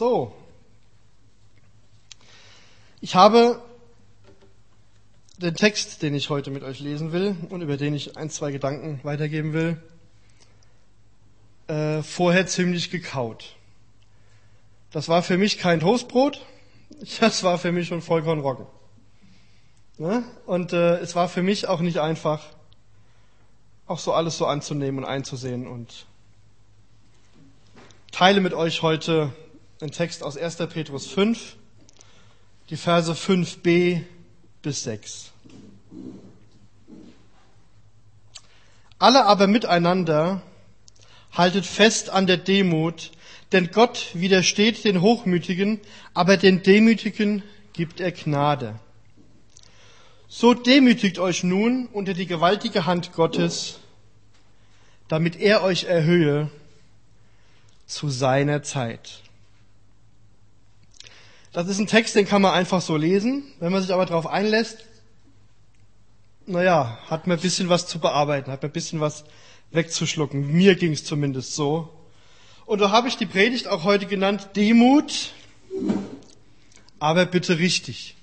So. Ich habe den Text, den ich heute mit euch lesen will und über den ich ein, zwei Gedanken weitergeben will, äh, vorher ziemlich gekaut. Das war für mich kein Toastbrot, das war für mich schon Vollkornroggen. Ne? Und äh, es war für mich auch nicht einfach, auch so alles so anzunehmen und einzusehen. Und teile mit euch heute einen Text aus 1. Petrus 5, die Verse 5b bis 6. Alle aber miteinander haltet fest an der Demut, denn Gott widersteht den Hochmütigen, aber den Demütigen gibt er Gnade. So demütigt euch nun unter die gewaltige Hand Gottes, damit er euch erhöhe zu seiner Zeit. Das ist ein Text, den kann man einfach so lesen. Wenn man sich aber darauf einlässt, naja, hat man ein bisschen was zu bearbeiten, hat man ein bisschen was wegzuschlucken. Mir ging es zumindest so. Und da habe ich die Predigt auch heute genannt, Demut, aber bitte richtig.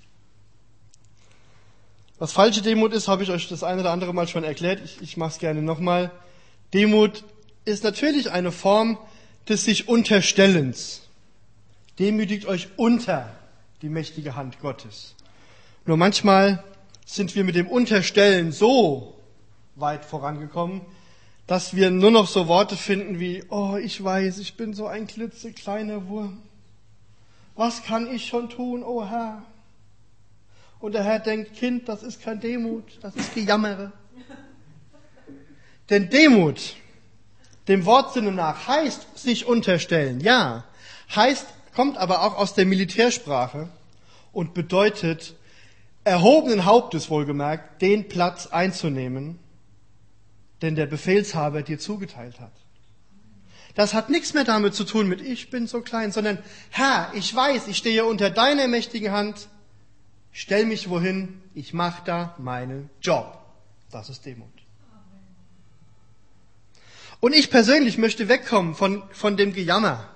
Was falsche Demut ist, habe ich euch das eine oder andere Mal schon erklärt. Ich, ich mache es gerne nochmal. Demut ist natürlich eine Form des sich Unterstellens. Demütigt euch unter die mächtige Hand Gottes. Nur manchmal sind wir mit dem Unterstellen so weit vorangekommen, dass wir nur noch so Worte finden wie, oh, ich weiß, ich bin so ein klitzekleiner Wurm. Was kann ich schon tun, oh Herr? Und der Herr denkt, Kind, das ist kein Demut, das ist Gejammere. Denn Demut, dem Wortsinne nach, heißt sich unterstellen, ja, heißt, kommt aber auch aus der Militärsprache und bedeutet, erhobenen Hauptes wohlgemerkt, den Platz einzunehmen, den der Befehlshaber dir zugeteilt hat. Das hat nichts mehr damit zu tun mit ich bin so klein, sondern Herr, ich weiß, ich stehe unter deiner mächtigen Hand, stell mich wohin, ich mache da meinen Job. Das ist Demut. Und ich persönlich möchte wegkommen von, von dem Gejammer,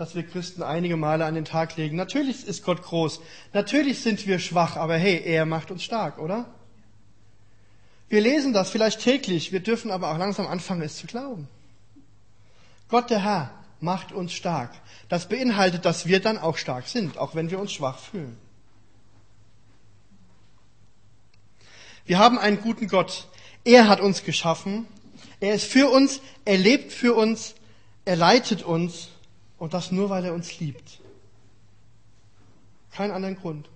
das wir Christen einige Male an den Tag legen. Natürlich ist Gott groß, natürlich sind wir schwach, aber hey, er macht uns stark, oder? Wir lesen das vielleicht täglich, wir dürfen aber auch langsam anfangen, es zu glauben. Gott der Herr macht uns stark. Das beinhaltet, dass wir dann auch stark sind, auch wenn wir uns schwach fühlen. Wir haben einen guten Gott. Er hat uns geschaffen. Er ist für uns. Er lebt für uns. Er leitet uns. Und das nur, weil er uns liebt. Kein anderen Grund.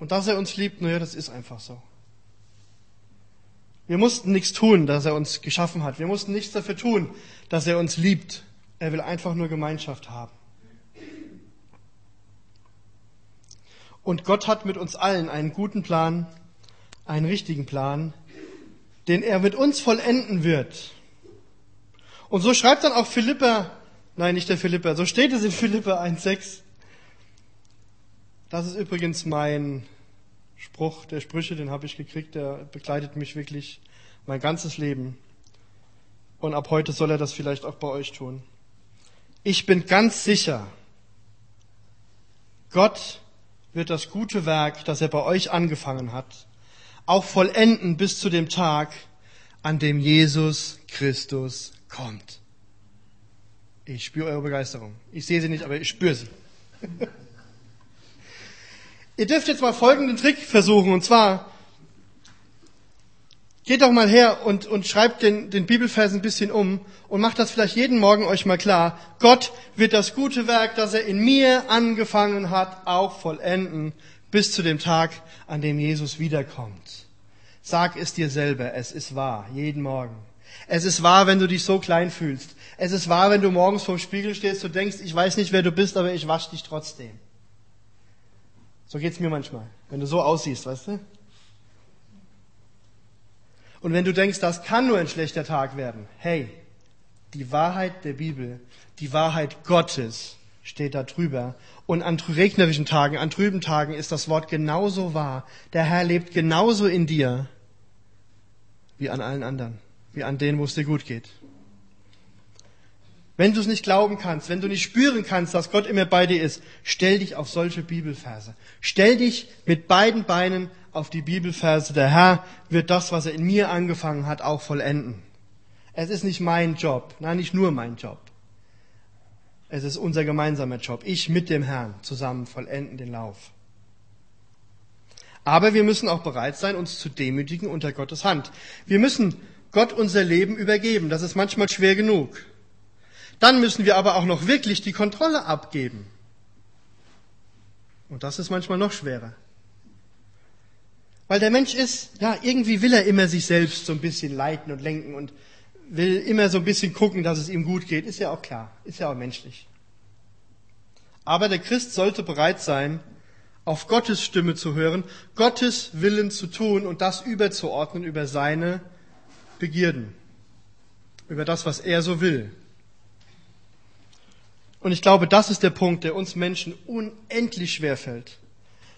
Und dass er uns liebt, naja, das ist einfach so. Wir mussten nichts tun, dass er uns geschaffen hat. Wir mussten nichts dafür tun, dass er uns liebt. Er will einfach nur Gemeinschaft haben. Und Gott hat mit uns allen einen guten Plan einen richtigen Plan, den er mit uns vollenden wird. Und so schreibt dann auch Philippa, nein, nicht der Philippa, so steht es in Philippa 1,6. Das ist übrigens mein Spruch der Sprüche, den habe ich gekriegt, der begleitet mich wirklich mein ganzes Leben. Und ab heute soll er das vielleicht auch bei euch tun. Ich bin ganz sicher, Gott wird das gute Werk, das er bei euch angefangen hat, auch vollenden bis zu dem Tag, an dem Jesus Christus kommt. Ich spüre eure Begeisterung. Ich sehe sie nicht, aber ich spüre sie. Ihr dürft jetzt mal folgenden Trick versuchen, und zwar, geht doch mal her und, und schreibt den, den Bibelvers ein bisschen um und macht das vielleicht jeden Morgen euch mal klar. Gott wird das gute Werk, das er in mir angefangen hat, auch vollenden bis zu dem Tag, an dem Jesus wiederkommt. Sag es dir selber, es ist wahr, jeden Morgen. Es ist wahr, wenn du dich so klein fühlst. Es ist wahr, wenn du morgens vorm Spiegel stehst und denkst, ich weiß nicht, wer du bist, aber ich wasche dich trotzdem. So geht's mir manchmal, wenn du so aussiehst, weißt du? Und wenn du denkst, das kann nur ein schlechter Tag werden, hey, die Wahrheit der Bibel, die Wahrheit Gottes steht da drüber. Und an regnerischen Tagen, an trüben Tagen ist das Wort genauso wahr. Der Herr lebt genauso in dir wie an allen anderen, wie an denen, wo es dir gut geht. Wenn du es nicht glauben kannst, wenn du nicht spüren kannst, dass Gott immer bei dir ist, stell dich auf solche Bibelverse. Stell dich mit beiden Beinen auf die Bibelverse. Der Herr wird das, was er in mir angefangen hat, auch vollenden. Es ist nicht mein Job, nein, nicht nur mein Job. Es ist unser gemeinsamer Job. Ich mit dem Herrn zusammen vollenden den Lauf. Aber wir müssen auch bereit sein, uns zu demütigen unter Gottes Hand. Wir müssen Gott unser Leben übergeben. Das ist manchmal schwer genug. Dann müssen wir aber auch noch wirklich die Kontrolle abgeben. Und das ist manchmal noch schwerer. Weil der Mensch ist, ja, irgendwie will er immer sich selbst so ein bisschen leiten und lenken und will immer so ein bisschen gucken, dass es ihm gut geht. Ist ja auch klar. Ist ja auch menschlich. Aber der Christ sollte bereit sein, auf Gottes Stimme zu hören, Gottes Willen zu tun und das überzuordnen über seine Begierden, über das, was er so will. Und ich glaube, das ist der Punkt, der uns Menschen unendlich schwer fällt.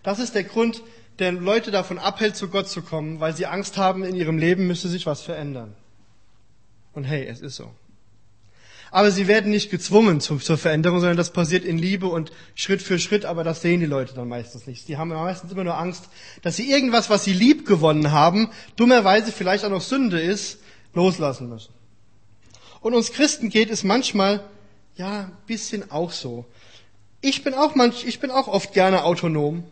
Das ist der Grund, der Leute davon abhält, zu Gott zu kommen, weil sie Angst haben, in ihrem Leben müsse sich was verändern. Und hey, es ist so. Aber sie werden nicht gezwungen zur, Veränderung, sondern das passiert in Liebe und Schritt für Schritt, aber das sehen die Leute dann meistens nicht. Die haben meistens immer nur Angst, dass sie irgendwas, was sie lieb gewonnen haben, dummerweise vielleicht auch noch Sünde ist, loslassen müssen. Und uns Christen geht es manchmal ja, bisschen auch so. Ich bin auch manch, ich bin auch oft gerne autonom.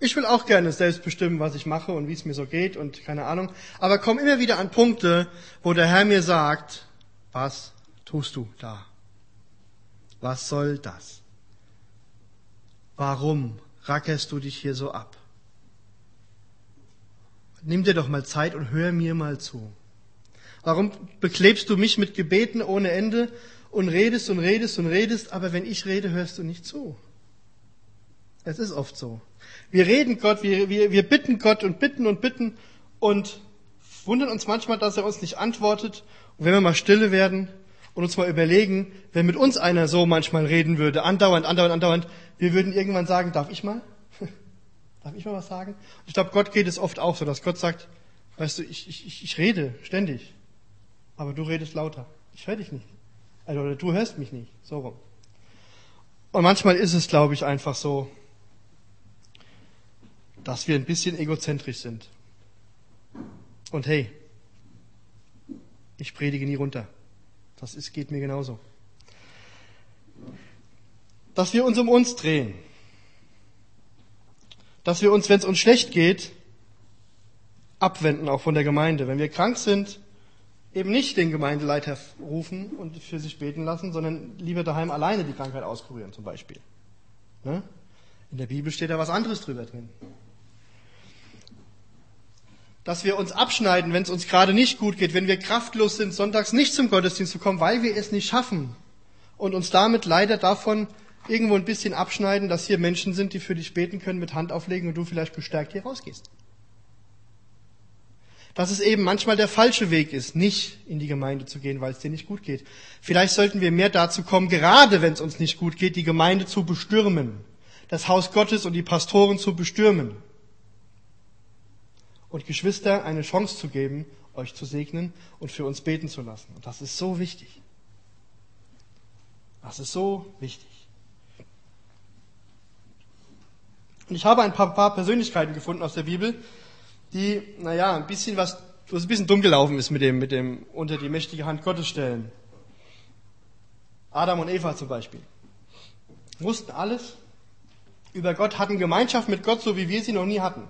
Ich will auch gerne selbst bestimmen, was ich mache und wie es mir so geht und keine Ahnung. Aber komme immer wieder an Punkte, wo der Herr mir sagt, was tust du da? Was soll das? Warum rackerst du dich hier so ab? Nimm dir doch mal Zeit und hör mir mal zu. Warum beklebst du mich mit Gebeten ohne Ende und redest und redest und redest, aber wenn ich rede, hörst du nicht zu. Es ist oft so. Wir reden Gott, wir, wir, wir bitten Gott und bitten und bitten und wundern uns manchmal, dass er uns nicht antwortet. Und wenn wir mal stille werden und uns mal überlegen, wenn mit uns einer so manchmal reden würde, andauernd, andauernd, andauernd, wir würden irgendwann sagen, darf ich mal? darf ich mal was sagen? Und ich glaube, Gott geht es oft auch so, dass Gott sagt, weißt du, ich, ich, ich rede ständig, aber du redest lauter. Ich höre dich nicht. Also du hörst mich nicht, so rum. Und manchmal ist es, glaube ich, einfach so, dass wir ein bisschen egozentrisch sind. Und hey, ich predige nie runter. Das ist, geht mir genauso. Dass wir uns um uns drehen. Dass wir uns, wenn es uns schlecht geht, abwenden, auch von der Gemeinde. Wenn wir krank sind, eben nicht den Gemeindeleiter rufen und für sich beten lassen, sondern lieber daheim alleine die Krankheit auskurieren zum Beispiel. Ne? In der Bibel steht da was anderes drüber drin. Dass wir uns abschneiden, wenn es uns gerade nicht gut geht, wenn wir kraftlos sind, sonntags nicht zum Gottesdienst zu kommen, weil wir es nicht schaffen und uns damit leider davon irgendwo ein bisschen abschneiden, dass hier Menschen sind, die für dich beten können, mit Hand auflegen und du vielleicht gestärkt hier rausgehst dass es eben manchmal der falsche Weg ist, nicht in die Gemeinde zu gehen, weil es dir nicht gut geht. Vielleicht sollten wir mehr dazu kommen, gerade wenn es uns nicht gut geht, die Gemeinde zu bestürmen, das Haus Gottes und die Pastoren zu bestürmen und Geschwister eine Chance zu geben, euch zu segnen und für uns beten zu lassen. Und das ist so wichtig. Das ist so wichtig. Und ich habe ein paar, paar Persönlichkeiten gefunden aus der Bibel, die, naja, ein bisschen was, wo es ein bisschen dumm gelaufen ist mit dem, mit dem unter die mächtige Hand Gottes stellen. Adam und Eva zum Beispiel. Wussten alles über Gott, hatten Gemeinschaft mit Gott, so wie wir sie noch nie hatten.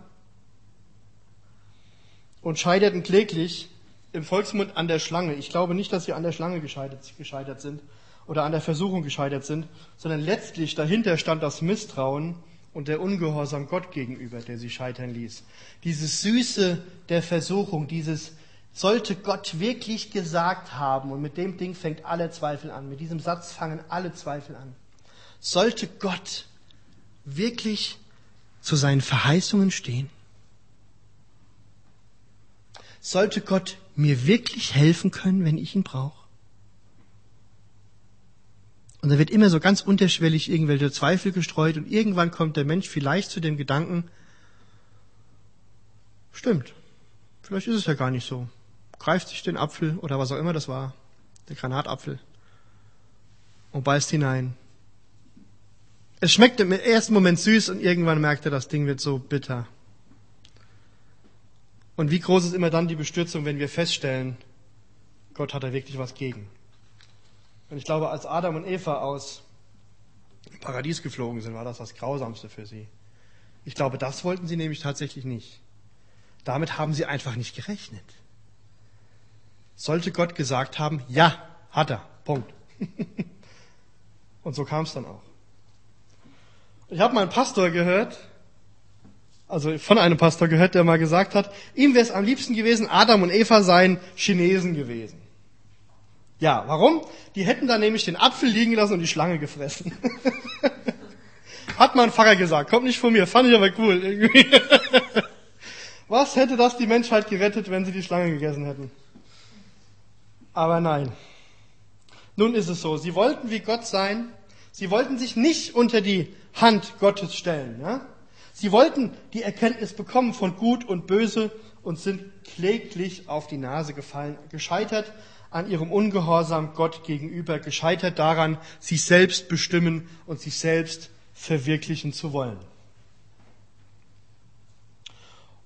Und scheiterten kläglich im Volksmund an der Schlange. Ich glaube nicht, dass sie an der Schlange gescheitert, gescheitert sind oder an der Versuchung gescheitert sind, sondern letztlich dahinter stand das Misstrauen und der Ungehorsam Gott gegenüber, der sie scheitern ließ. Dieses Süße der Versuchung, dieses sollte Gott wirklich gesagt haben, und mit dem Ding fängt alle Zweifel an, mit diesem Satz fangen alle Zweifel an. Sollte Gott wirklich zu seinen Verheißungen stehen? Sollte Gott mir wirklich helfen können, wenn ich ihn brauche? Und da wird immer so ganz unterschwellig irgendwelche Zweifel gestreut und irgendwann kommt der Mensch vielleicht zu dem Gedanken, stimmt, vielleicht ist es ja gar nicht so. Greift sich den Apfel oder was auch immer das war, der Granatapfel, und beißt hinein. Es schmeckt im ersten Moment süß und irgendwann merkt er, das Ding wird so bitter. Und wie groß ist immer dann die Bestürzung, wenn wir feststellen, Gott hat da wirklich was gegen. Und ich glaube, als Adam und Eva aus dem Paradies geflogen sind, war das das Grausamste für sie. Ich glaube, das wollten sie nämlich tatsächlich nicht. Damit haben sie einfach nicht gerechnet. Sollte Gott gesagt haben, ja, hat er, Punkt. und so kam es dann auch. Ich habe mal einen Pastor gehört, also von einem Pastor gehört, der mal gesagt hat, ihm wäre es am liebsten gewesen, Adam und Eva seien Chinesen gewesen. Ja, warum? Die hätten da nämlich den Apfel liegen lassen und die Schlange gefressen. Hat mein Pfarrer gesagt, kommt nicht von mir, fand ich aber cool. Irgendwie. Was hätte das die Menschheit gerettet, wenn sie die Schlange gegessen hätten? Aber nein. Nun ist es so, sie wollten wie Gott sein, sie wollten sich nicht unter die Hand Gottes stellen. Ja? Sie wollten die Erkenntnis bekommen von Gut und Böse und sind kläglich auf die Nase gefallen, gescheitert an ihrem Ungehorsam Gott gegenüber, gescheitert daran, sich selbst bestimmen und sich selbst verwirklichen zu wollen.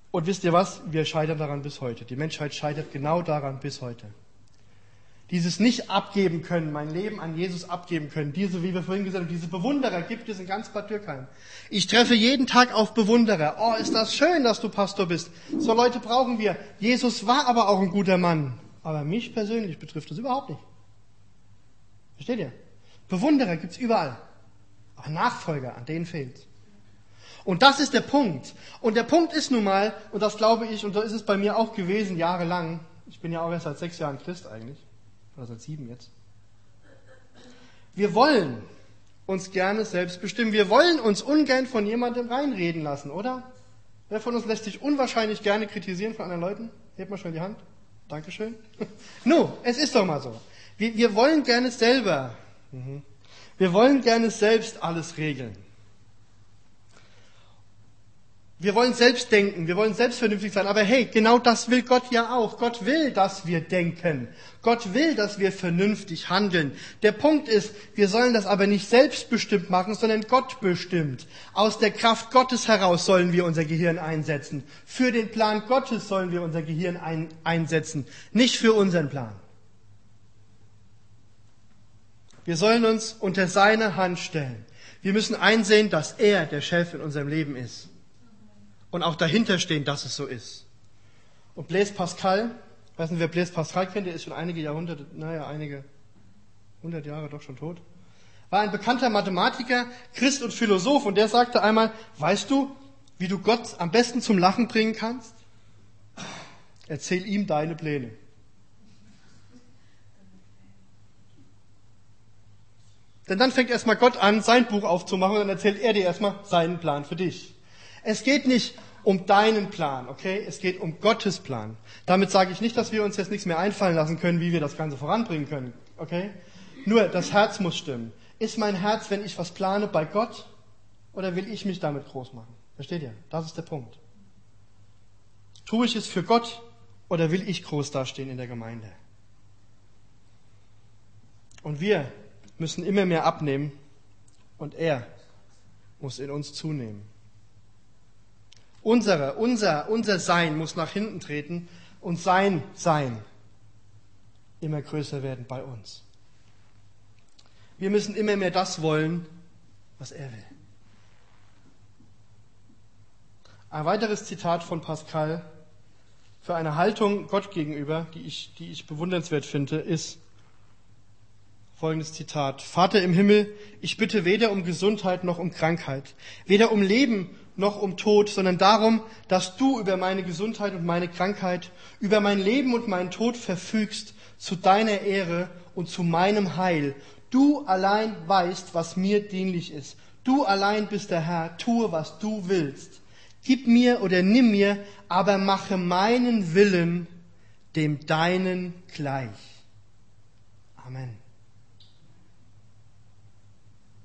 Und wisst ihr was? Wir scheitern daran bis heute. Die Menschheit scheitert genau daran bis heute. Dieses nicht abgeben können, mein Leben an Jesus abgeben können, diese, wie wir vorhin gesagt haben, diese Bewunderer gibt es in ganz Bad Dürkheim. Ich treffe jeden Tag auf Bewunderer. Oh, ist das schön, dass du Pastor bist. So Leute brauchen wir. Jesus war aber auch ein guter Mann. Aber mich persönlich betrifft das überhaupt nicht. Versteht ihr? Bewunderer gibt's überall. Aber Nachfolger, an denen fehlt's. Und das ist der Punkt. Und der Punkt ist nun mal, und das glaube ich, und so ist es bei mir auch gewesen, jahrelang. Ich bin ja auch erst seit sechs Jahren Christ eigentlich. Oder seit sieben jetzt. Wir wollen uns gerne selbst bestimmen. Wir wollen uns ungern von jemandem reinreden lassen, oder? Wer von uns lässt sich unwahrscheinlich gerne kritisieren von anderen Leuten? Hebt mal schnell die Hand. Dankeschön. no, es ist doch mal so. Wir, wir wollen gerne selber. Mhm. Wir wollen gerne selbst alles regeln. Wir wollen selbst denken, wir wollen selbst vernünftig sein, aber hey, genau das will Gott ja auch. Gott will, dass wir denken. Gott will, dass wir vernünftig handeln. Der Punkt ist, wir sollen das aber nicht selbstbestimmt machen, sondern Gott bestimmt. Aus der Kraft Gottes heraus sollen wir unser Gehirn einsetzen. Für den Plan Gottes sollen wir unser Gehirn ein, einsetzen, nicht für unseren Plan. Wir sollen uns unter seine Hand stellen. Wir müssen einsehen, dass er der Chef in unserem Leben ist und auch dahinter stehen, dass es so ist. Und Blaise Pascal, weiß nicht, wer Blaise Pascal kennt, der ist schon einige Jahrhunderte, naja, einige hundert Jahre doch schon tot, war ein bekannter Mathematiker, Christ und Philosoph und der sagte einmal, weißt du, wie du Gott am besten zum Lachen bringen kannst? Erzähl ihm deine Pläne. Denn dann fängt erstmal Gott an, sein Buch aufzumachen und dann erzählt er dir erstmal seinen Plan für dich. Es geht nicht um deinen Plan, okay? Es geht um Gottes Plan. Damit sage ich nicht, dass wir uns jetzt nichts mehr einfallen lassen können, wie wir das Ganze voranbringen können, okay? Nur das Herz muss stimmen. Ist mein Herz, wenn ich was plane, bei Gott oder will ich mich damit groß machen? Versteht ihr? Das ist der Punkt. Tue ich es für Gott oder will ich groß dastehen in der Gemeinde? Und wir müssen immer mehr abnehmen und er muss in uns zunehmen. Unsere, unser, unser Sein muss nach hinten treten und sein Sein immer größer werden bei uns. Wir müssen immer mehr das wollen, was er will. Ein weiteres Zitat von Pascal für eine Haltung Gott gegenüber, die ich, die ich bewundernswert finde, ist folgendes Zitat. Vater im Himmel, ich bitte weder um Gesundheit noch um Krankheit, weder um Leben noch um Tod, sondern darum, dass du über meine Gesundheit und meine Krankheit, über mein Leben und meinen Tod verfügst, zu deiner Ehre und zu meinem Heil. Du allein weißt, was mir dienlich ist. Du allein bist der Herr, tue, was du willst. Gib mir oder nimm mir, aber mache meinen Willen dem deinen gleich. Amen.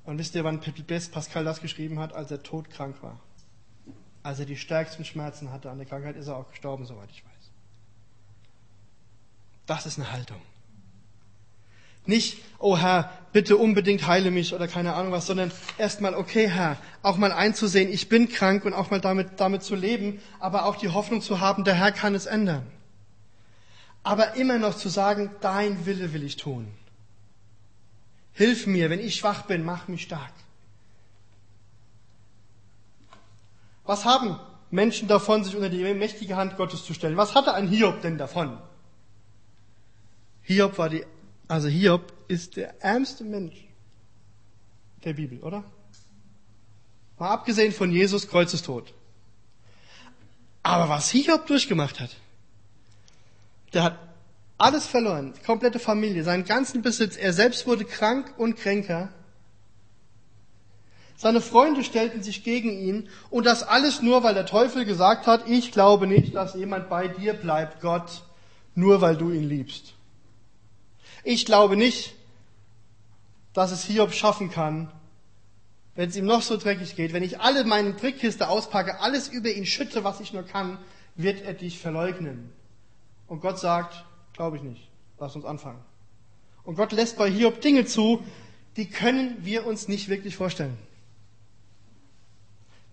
Und wisst ihr, wann Pascal das geschrieben hat, als er todkrank war? Als er die stärksten Schmerzen hatte an der Krankheit, ist er auch gestorben, soweit ich weiß. Das ist eine Haltung. Nicht, oh Herr, bitte unbedingt heile mich oder keine Ahnung was, sondern erstmal, okay Herr, auch mal einzusehen, ich bin krank und auch mal damit, damit zu leben, aber auch die Hoffnung zu haben, der Herr kann es ändern. Aber immer noch zu sagen, dein Wille will ich tun. Hilf mir, wenn ich schwach bin, mach mich stark. Was haben Menschen davon, sich unter die mächtige Hand Gottes zu stellen? Was hatte ein Hiob denn davon? Hiob war die, also Hiob ist der ärmste Mensch der Bibel, oder? Mal abgesehen von Jesus Kreuzestod. Aber was Hiob durchgemacht hat, der hat alles verloren, die komplette Familie, seinen ganzen Besitz. Er selbst wurde krank und kränker. Seine Freunde stellten sich gegen ihn und das alles nur, weil der Teufel gesagt hat, ich glaube nicht, dass jemand bei dir bleibt, Gott, nur weil du ihn liebst. Ich glaube nicht, dass es Hiob schaffen kann, wenn es ihm noch so dreckig geht, wenn ich alle meine Trickkiste auspacke, alles über ihn schütte, was ich nur kann, wird er dich verleugnen. Und Gott sagt, glaube ich nicht. Lass uns anfangen. Und Gott lässt bei Hiob Dinge zu, die können wir uns nicht wirklich vorstellen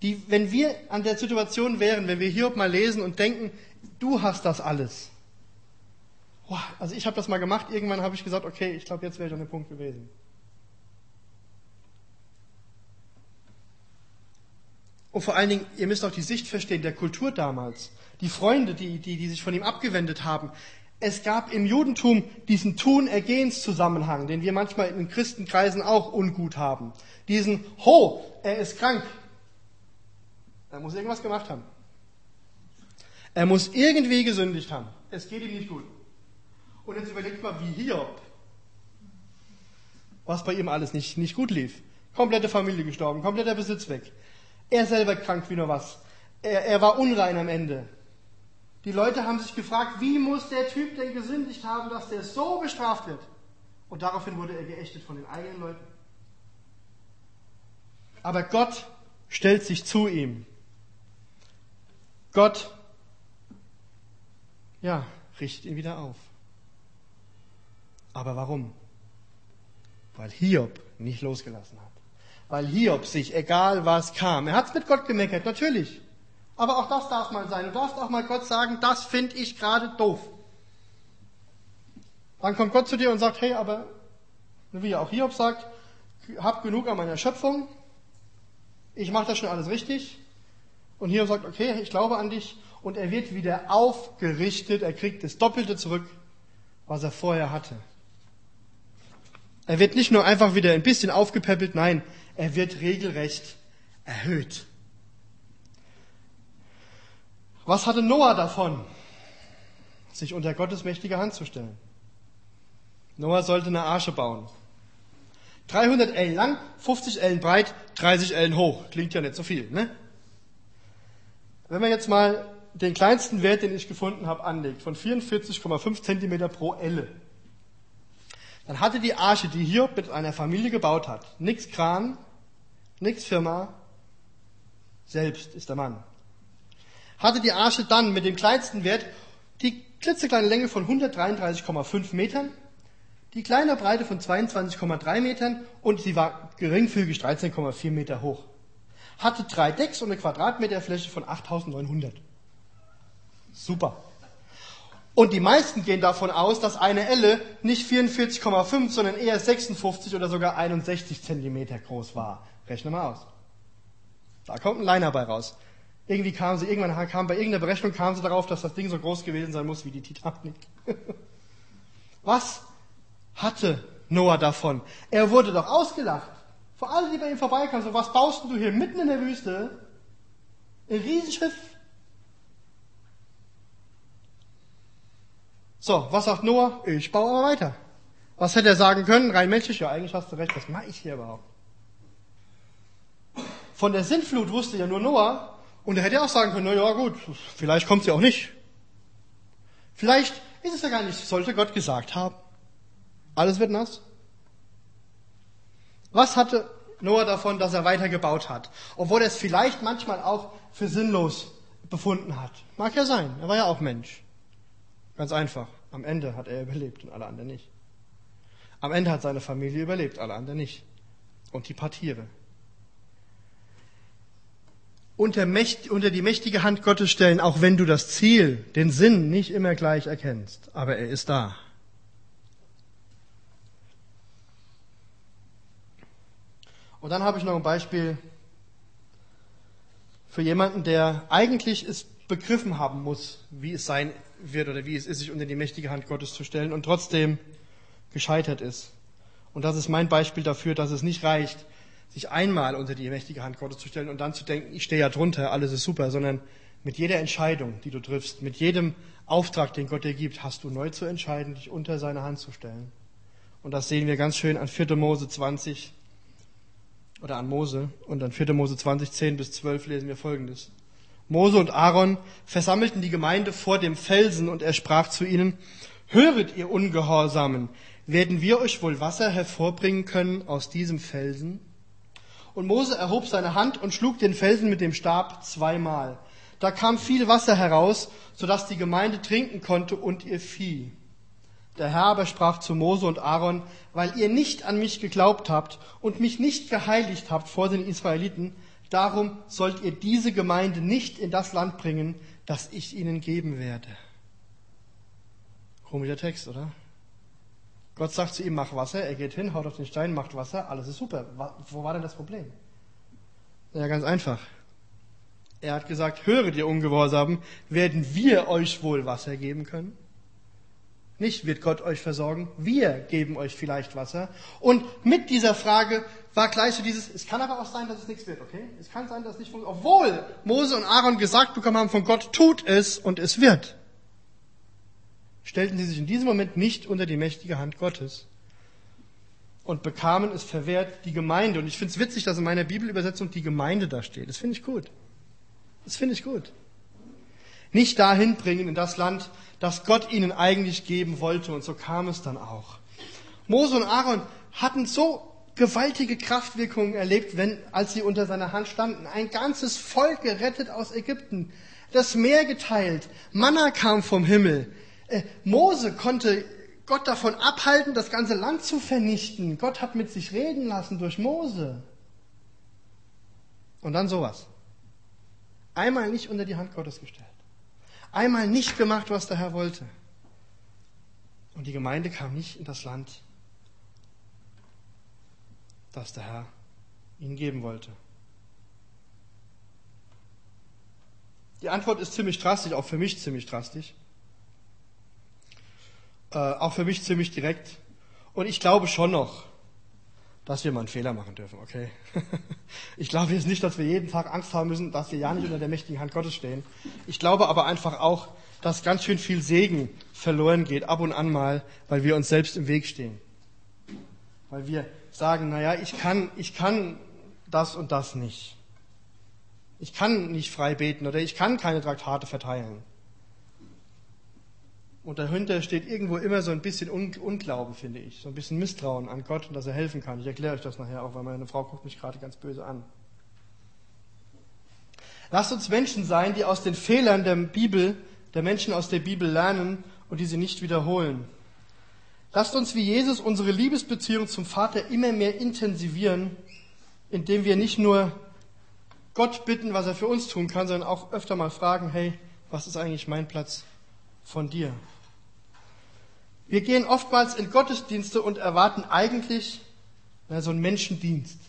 die, wenn wir an der Situation wären, wenn wir Hiob mal lesen und denken, du hast das alles. Boah, also ich habe das mal gemacht, irgendwann habe ich gesagt, okay, ich glaube, jetzt wäre ich an dem Punkt gewesen. Und vor allen Dingen, ihr müsst auch die Sicht verstehen, der Kultur damals. Die Freunde, die, die, die sich von ihm abgewendet haben. Es gab im Judentum diesen Tun-Ergehens-Zusammenhang, den wir manchmal in Christenkreisen auch ungut haben. Diesen, ho, er ist krank, er muss irgendwas gemacht haben. Er muss irgendwie gesündigt haben. Es geht ihm nicht gut. Und jetzt überlegt mal, wie Hiob, was bei ihm alles nicht, nicht gut lief. Komplette Familie gestorben, kompletter Besitz weg. Er selber krank wie nur was. Er, er war unrein am Ende. Die Leute haben sich gefragt, wie muss der Typ denn gesündigt haben, dass der so bestraft wird? Und daraufhin wurde er geächtet von den eigenen Leuten. Aber Gott stellt sich zu ihm Gott, ja, richtet ihn wieder auf. Aber warum? Weil Hiob nicht losgelassen hat. Weil Hiob sich, egal was kam, er hat's mit Gott gemeckert, natürlich. Aber auch das darf mal sein. Du darfst auch mal Gott sagen, das finde ich gerade doof. Dann kommt Gott zu dir und sagt, hey, aber wie auch Hiob sagt, hab genug an meiner Schöpfung, ich mache das schon alles richtig, und Hiob sagt, okay, ich glaube an dich. Und er wird wieder aufgerichtet. Er kriegt das Doppelte zurück, was er vorher hatte. Er wird nicht nur einfach wieder ein bisschen aufgepäppelt, nein, er wird regelrecht erhöht. Was hatte Noah davon, sich unter Gottes mächtige Hand zu stellen? Noah sollte eine Arche bauen. 300 Ellen lang, 50 Ellen breit, 30 Ellen hoch. Klingt ja nicht so viel, ne? Wenn man jetzt mal den kleinsten Wert, den ich gefunden habe, anlegt, von 44,5 Zentimeter pro Elle, dann hatte die Arche, die hier mit einer Familie gebaut hat, nix Kran, nix Firma, selbst ist der Mann. Hatte die Arche dann mit dem kleinsten Wert die klitzekleine Länge von 133,5 Metern, die kleine Breite von 22,3 Metern und sie war geringfügig 13,4 Meter hoch hatte drei Decks und eine Quadratmeterfläche von 8900. Super. Und die meisten gehen davon aus, dass eine Elle nicht 44,5, sondern eher 56 oder sogar 61 Zentimeter groß war. Rechne mal aus. Da kommt ein Liner bei raus. Irgendwie kam sie, irgendwann kam bei irgendeiner Berechnung kam sie darauf, dass das Ding so groß gewesen sein muss wie die Titanic. Was hatte Noah davon? Er wurde doch ausgelacht. Vor allem, die bei ihm vorbeikamen, so, was baust du hier mitten in der Wüste? Ein Riesenschiff. So, was sagt Noah? Ich baue aber weiter. Was hätte er sagen können? Rein menschlich, ja, eigentlich hast du recht, was mache ich hier überhaupt? Von der Sintflut wusste ja nur Noah, und er hätte auch sagen können, na ja, gut, vielleicht kommt sie auch nicht. Vielleicht ist es ja gar nicht, sollte Gott gesagt haben. Alles wird nass. Was hatte Noah davon, dass er weitergebaut hat? Obwohl er es vielleicht manchmal auch für sinnlos befunden hat. Mag ja sein, er war ja auch Mensch. Ganz einfach. Am Ende hat er überlebt und alle anderen nicht. Am Ende hat seine Familie überlebt, alle anderen nicht. Und die paar Tiere. Unter, unter die mächtige Hand Gottes stellen, auch wenn du das Ziel, den Sinn nicht immer gleich erkennst. Aber er ist da. Und dann habe ich noch ein Beispiel für jemanden, der eigentlich es begriffen haben muss, wie es sein wird oder wie es ist, sich unter die mächtige Hand Gottes zu stellen und trotzdem gescheitert ist. Und das ist mein Beispiel dafür, dass es nicht reicht, sich einmal unter die mächtige Hand Gottes zu stellen und dann zu denken, ich stehe ja drunter, alles ist super, sondern mit jeder Entscheidung, die du triffst, mit jedem Auftrag, den Gott dir gibt, hast du neu zu entscheiden, dich unter seine Hand zu stellen. Und das sehen wir ganz schön an 4. Mose 20, oder an Mose. Und an 4. Mose 20, 10 bis 12 lesen wir Folgendes. Mose und Aaron versammelten die Gemeinde vor dem Felsen und er sprach zu ihnen, Höret ihr Ungehorsamen, werden wir euch wohl Wasser hervorbringen können aus diesem Felsen? Und Mose erhob seine Hand und schlug den Felsen mit dem Stab zweimal. Da kam viel Wasser heraus, sodass die Gemeinde trinken konnte und ihr Vieh. Der Herr aber sprach zu Mose und Aaron, weil ihr nicht an mich geglaubt habt und mich nicht geheiligt habt vor den Israeliten, darum sollt ihr diese Gemeinde nicht in das Land bringen, das ich ihnen geben werde. Komischer Text, oder? Gott sagt zu ihm, mach Wasser, er geht hin, haut auf den Stein, macht Wasser, alles ist super. Wo war denn das Problem? Ja, ganz einfach. Er hat gesagt, höre dir Ungehorsam, werden wir euch wohl Wasser geben können? Nicht wird Gott euch versorgen, wir geben euch vielleicht Wasser. Und mit dieser Frage war gleich so dieses, es kann aber auch sein, dass es nichts wird, okay? Es kann sein, dass es nicht funktioniert. Obwohl Mose und Aaron gesagt bekommen haben von Gott, tut es und es wird. Stellten sie sich in diesem Moment nicht unter die mächtige Hand Gottes und bekamen es verwehrt, die Gemeinde. Und ich finde es witzig, dass in meiner Bibelübersetzung die Gemeinde da steht. Das finde ich gut. Das finde ich gut. Nicht dahin bringen in das Land, das Gott ihnen eigentlich geben wollte. Und so kam es dann auch. Mose und Aaron hatten so gewaltige Kraftwirkungen erlebt, wenn, als sie unter seiner Hand standen. Ein ganzes Volk gerettet aus Ägypten. Das Meer geteilt. Manna kam vom Himmel. Äh, Mose konnte Gott davon abhalten, das ganze Land zu vernichten. Gott hat mit sich reden lassen durch Mose. Und dann sowas. Einmal nicht unter die Hand Gottes gestellt einmal nicht gemacht, was der Herr wollte. Und die Gemeinde kam nicht in das Land, das der Herr ihnen geben wollte. Die Antwort ist ziemlich drastisch, auch für mich ziemlich drastisch. Äh, auch für mich ziemlich direkt. Und ich glaube schon noch, dass wir mal einen Fehler machen dürfen, okay? Ich glaube jetzt nicht, dass wir jeden Tag Angst haben müssen, dass wir ja nicht unter der mächtigen Hand Gottes stehen. Ich glaube aber einfach auch, dass ganz schön viel Segen verloren geht, ab und an mal, weil wir uns selbst im Weg stehen. Weil wir sagen, naja, ich kann, ich kann das und das nicht. Ich kann nicht frei beten oder ich kann keine Traktate verteilen. Und dahinter steht irgendwo immer so ein bisschen Unglaube, finde ich. So ein bisschen Misstrauen an Gott und dass er helfen kann. Ich erkläre euch das nachher auch, weil meine Frau guckt mich gerade ganz böse an. Lasst uns Menschen sein, die aus den Fehlern der Bibel, der Menschen aus der Bibel lernen und diese nicht wiederholen. Lasst uns wie Jesus unsere Liebesbeziehung zum Vater immer mehr intensivieren, indem wir nicht nur Gott bitten, was er für uns tun kann, sondern auch öfter mal fragen, hey, was ist eigentlich mein Platz von dir? Wir gehen oftmals in Gottesdienste und erwarten eigentlich na, so einen Menschendienst.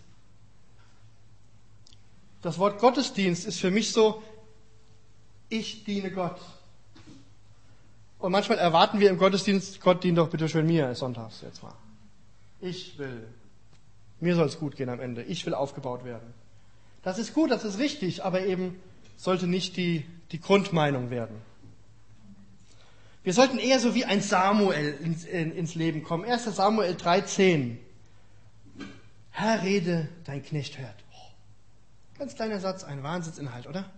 Das Wort Gottesdienst ist für mich so, ich diene Gott. Und manchmal erwarten wir im Gottesdienst, Gott dient doch bitte schön mir sonntags jetzt mal. Ich will. Mir soll es gut gehen am Ende. Ich will aufgebaut werden. Das ist gut, das ist richtig, aber eben sollte nicht die, die Grundmeinung werden. Wir sollten eher so wie ein Samuel ins, ins Leben kommen. 1. Samuel 3,10. Herr, rede, dein Knecht hört. Oh, ganz kleiner Satz, ein Wahnsinnsinhalt, oder?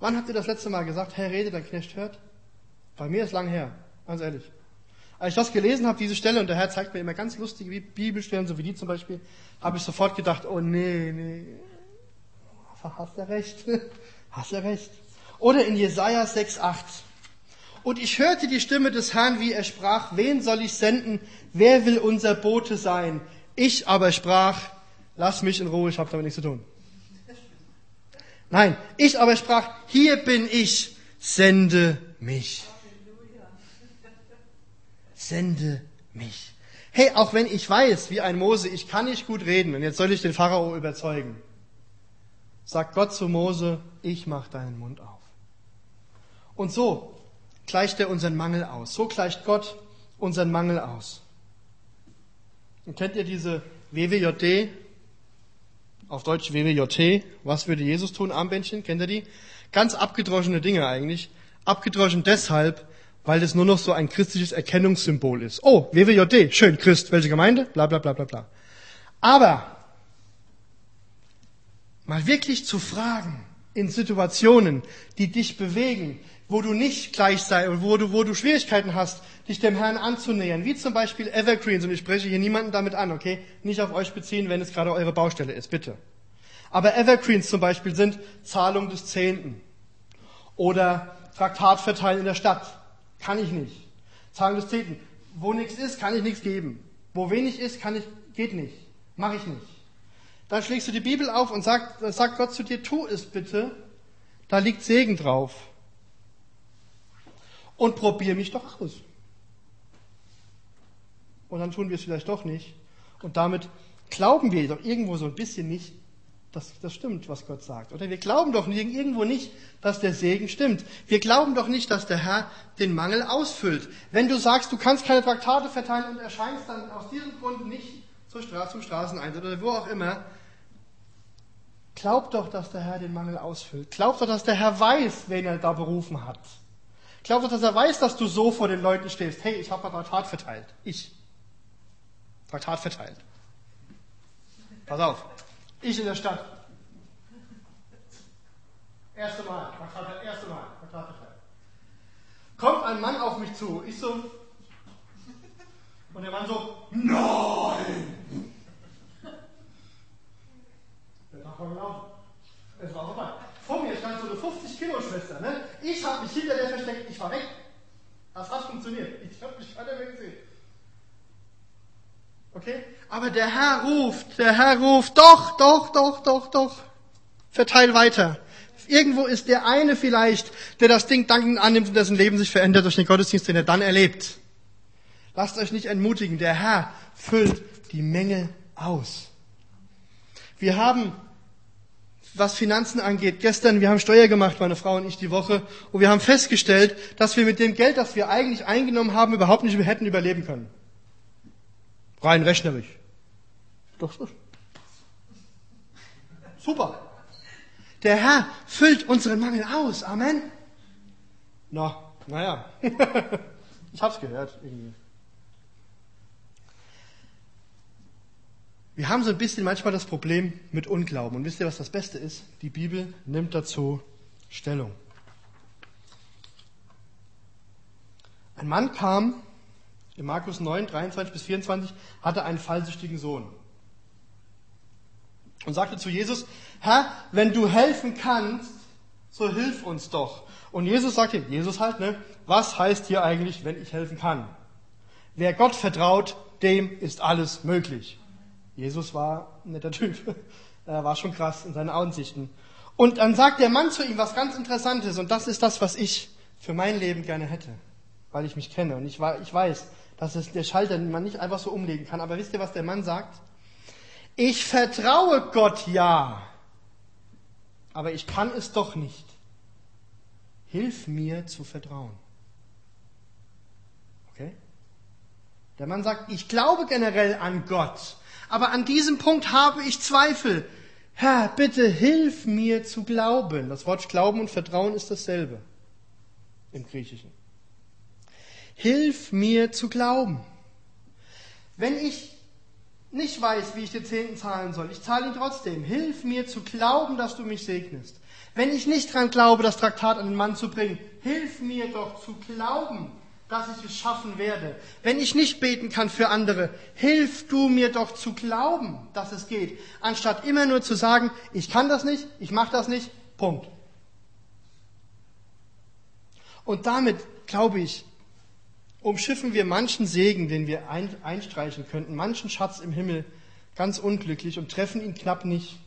Wann habt ihr das letzte Mal gesagt, Herr, rede, dein Knecht hört? Bei mir ist lang her, ganz ehrlich. Als ich das gelesen habe, diese Stelle, und der Herr zeigt mir immer ganz lustige Bibelstellen, so wie die zum Beispiel, habe ich sofort gedacht, oh nee, nee, hast du recht, hast du recht. Oder in Jesaja 6,8. Und ich hörte die Stimme des Herrn, wie er sprach, wen soll ich senden? Wer will unser Bote sein? Ich aber sprach, lass mich in Ruhe, ich habe damit nichts zu tun. Nein, ich aber sprach, hier bin ich, sende mich. Sende mich. Hey, auch wenn ich weiß, wie ein Mose, ich kann nicht gut reden und jetzt soll ich den Pharao überzeugen, sagt Gott zu Mose, ich mach deinen Mund auf. Und so gleicht er unseren Mangel aus. So gleicht Gott unseren Mangel aus. Und kennt ihr diese WWJD? Auf Deutsch WWJT. Was würde Jesus tun? Armbändchen. Kennt ihr die? Ganz abgedroschene Dinge eigentlich. Abgedroschen deshalb, weil es nur noch so ein christliches Erkennungssymbol ist. Oh, WWJD. Schön. Christ. Welche Gemeinde? Bla, bla, bla, bla, bla. Aber, mal wirklich zu fragen, in Situationen, die dich bewegen, wo du nicht gleich sei und wo du, wo du Schwierigkeiten hast, dich dem Herrn anzunähern, wie zum Beispiel Evergreens, und ich spreche hier niemanden damit an, okay? Nicht auf euch beziehen, wenn es gerade eure Baustelle ist, bitte. Aber Evergreens zum Beispiel sind Zahlung des Zehnten oder Traktat verteilen in der Stadt. Kann ich nicht. Zahlung des Zehnten. Wo nichts ist, kann ich nichts geben. Wo wenig ist, kann ich, geht nicht. Mache ich nicht. Dann schlägst du die Bibel auf und sagt, sagt Gott zu dir, tu es bitte. Da liegt Segen drauf und probier mich doch aus. Und dann tun wir es vielleicht doch nicht. Und damit glauben wir doch irgendwo so ein bisschen nicht, dass das stimmt, was Gott sagt. Oder wir glauben doch irgendwo nicht, dass der Segen stimmt. Wir glauben doch nicht, dass der Herr den Mangel ausfüllt. Wenn du sagst, du kannst keine Traktate verteilen und erscheinst dann aus diesem Grund nicht zur Straße, zum Straßeneinsatz oder wo auch immer, glaub doch, dass der Herr den Mangel ausfüllt. Glaub doch, dass der Herr weiß, wen er da berufen hat. Glaub doch, dass er weiß, dass du so vor den Leuten stehst. Hey, ich habe ein Traktat verteilt. Ich. Traktat verteilt. Pass auf. Ich in der Stadt. Erste Mal. Traktat, erste Mal. Traktat verteilt. Kommt ein Mann auf mich zu. Ich so. Und der Mann so. Nein! Der Tag war gelaufen. Es war vorbei. Vor mir stand so eine 50-Kilo-Schwester. Ne? Ich habe mich hinter der versteckt, ich war weg. Das hat funktioniert. Ich habe mich weiter gesehen. Okay? Aber der Herr ruft, der Herr ruft, doch, doch, doch, doch, doch. Verteil weiter. Irgendwo ist der eine vielleicht, der das Ding dankend annimmt und dessen Leben sich verändert durch den Gottesdienst, den er dann erlebt. Lasst euch nicht entmutigen. Der Herr füllt die Menge aus. Wir haben was Finanzen angeht. Gestern, wir haben Steuer gemacht, meine Frau und ich, die Woche, und wir haben festgestellt, dass wir mit dem Geld, das wir eigentlich eingenommen haben, überhaupt nicht hätten überleben können. Rein rechnerisch. Doch so. Super. Der Herr füllt unseren Mangel aus. Amen. Na, naja. ich hab's gehört irgendwie. Wir haben so ein bisschen manchmal das Problem mit Unglauben. Und wisst ihr, was das Beste ist? Die Bibel nimmt dazu Stellung. Ein Mann kam, in Markus 9, 23 bis 24, hatte einen fallsüchtigen Sohn. Und sagte zu Jesus, Herr, wenn du helfen kannst, so hilf uns doch. Und Jesus sagte, Jesus halt, ne, was heißt hier eigentlich, wenn ich helfen kann? Wer Gott vertraut, dem ist alles möglich. Jesus war ein netter Typ. Er war schon krass in seinen Ansichten. Und dann sagt der Mann zu ihm was ganz Interessantes. Und das ist das, was ich für mein Leben gerne hätte. Weil ich mich kenne. Und ich, ich weiß, dass es der Schalter man nicht einfach so umlegen kann. Aber wisst ihr, was der Mann sagt? Ich vertraue Gott ja. Aber ich kann es doch nicht. Hilf mir zu vertrauen. Okay? Der Mann sagt, ich glaube generell an Gott. Aber an diesem Punkt habe ich Zweifel. Herr, bitte hilf mir zu glauben. Das Wort Glauben und Vertrauen ist dasselbe im Griechischen. Hilf mir zu glauben. Wenn ich nicht weiß, wie ich den Zehnten zahlen soll, ich zahle ihn trotzdem. Hilf mir zu glauben, dass du mich segnest. Wenn ich nicht dran glaube, das Traktat an den Mann zu bringen, hilf mir doch zu glauben, dass ich es schaffen werde. Wenn ich nicht beten kann für andere, hilf du mir doch zu glauben, dass es geht, anstatt immer nur zu sagen, ich kann das nicht, ich mache das nicht, Punkt. Und damit glaube ich, umschiffen wir manchen Segen, den wir einstreichen könnten, manchen Schatz im Himmel ganz unglücklich und treffen ihn knapp nicht.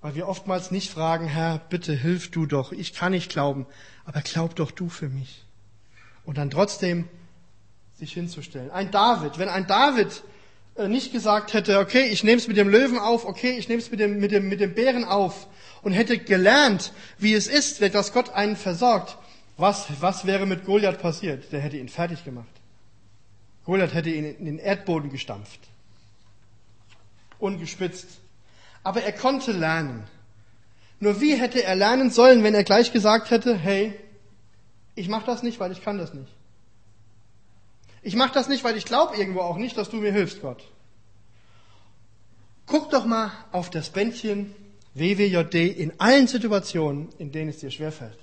Weil wir oftmals nicht fragen, Herr, bitte hilf du doch, ich kann nicht glauben, aber glaub doch du für mich. Und dann trotzdem sich hinzustellen. Ein David, wenn ein David äh, nicht gesagt hätte, okay, ich nehme es mit dem Löwen auf, okay, ich nehme es mit dem, mit, dem, mit dem Bären auf und hätte gelernt, wie es ist, dass Gott einen versorgt, was, was wäre mit Goliath passiert? Der hätte ihn fertig gemacht. Goliath hätte ihn in den Erdboden gestampft. Ungespitzt. Aber er konnte lernen. Nur wie hätte er lernen sollen, wenn er gleich gesagt hätte, hey, ich mache das nicht, weil ich kann das nicht. Ich mache das nicht, weil ich glaube irgendwo auch nicht, dass du mir hilfst, Gott. Guck doch mal auf das Bändchen WWJD in allen Situationen, in denen es dir schwerfällt,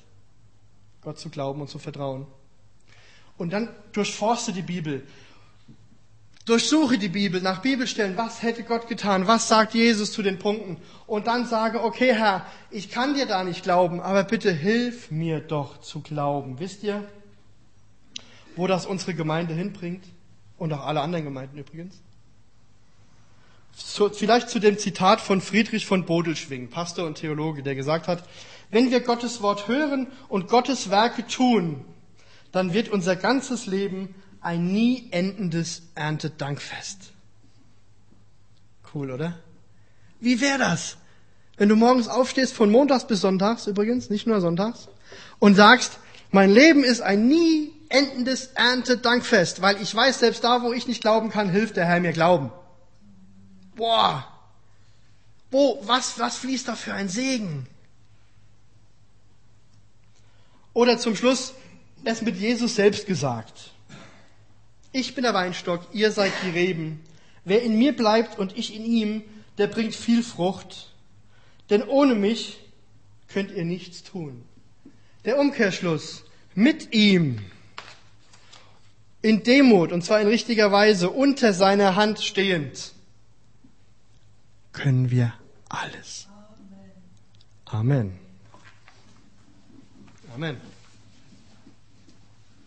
Gott zu glauben und zu vertrauen. Und dann durchforste die Bibel. Durchsuche die Bibel nach Bibelstellen. Was hätte Gott getan? Was sagt Jesus zu den Punkten? Und dann sage, okay Herr, ich kann dir da nicht glauben, aber bitte hilf mir doch zu glauben. Wisst ihr, wo das unsere Gemeinde hinbringt? Und auch alle anderen Gemeinden übrigens. So, vielleicht zu dem Zitat von Friedrich von Bodelschwing, Pastor und Theologe, der gesagt hat, wenn wir Gottes Wort hören und Gottes Werke tun, dann wird unser ganzes Leben ein nie endendes Erntedankfest. Cool, oder? Wie wäre das, wenn du morgens aufstehst, von Montags bis Sonntags übrigens, nicht nur Sonntags, und sagst, mein Leben ist ein nie endendes Erntedankfest, weil ich weiß, selbst da, wo ich nicht glauben kann, hilft der Herr mir glauben. Boah, wo, was, was fließt da für ein Segen? Oder zum Schluss es mit Jesus selbst gesagt. Ich bin der Weinstock, ihr seid die Reben. Wer in mir bleibt und ich in ihm, der bringt viel Frucht. Denn ohne mich könnt ihr nichts tun. Der Umkehrschluss. Mit ihm. In Demut, und zwar in richtiger Weise, unter seiner Hand stehend, können wir alles. Amen. Amen.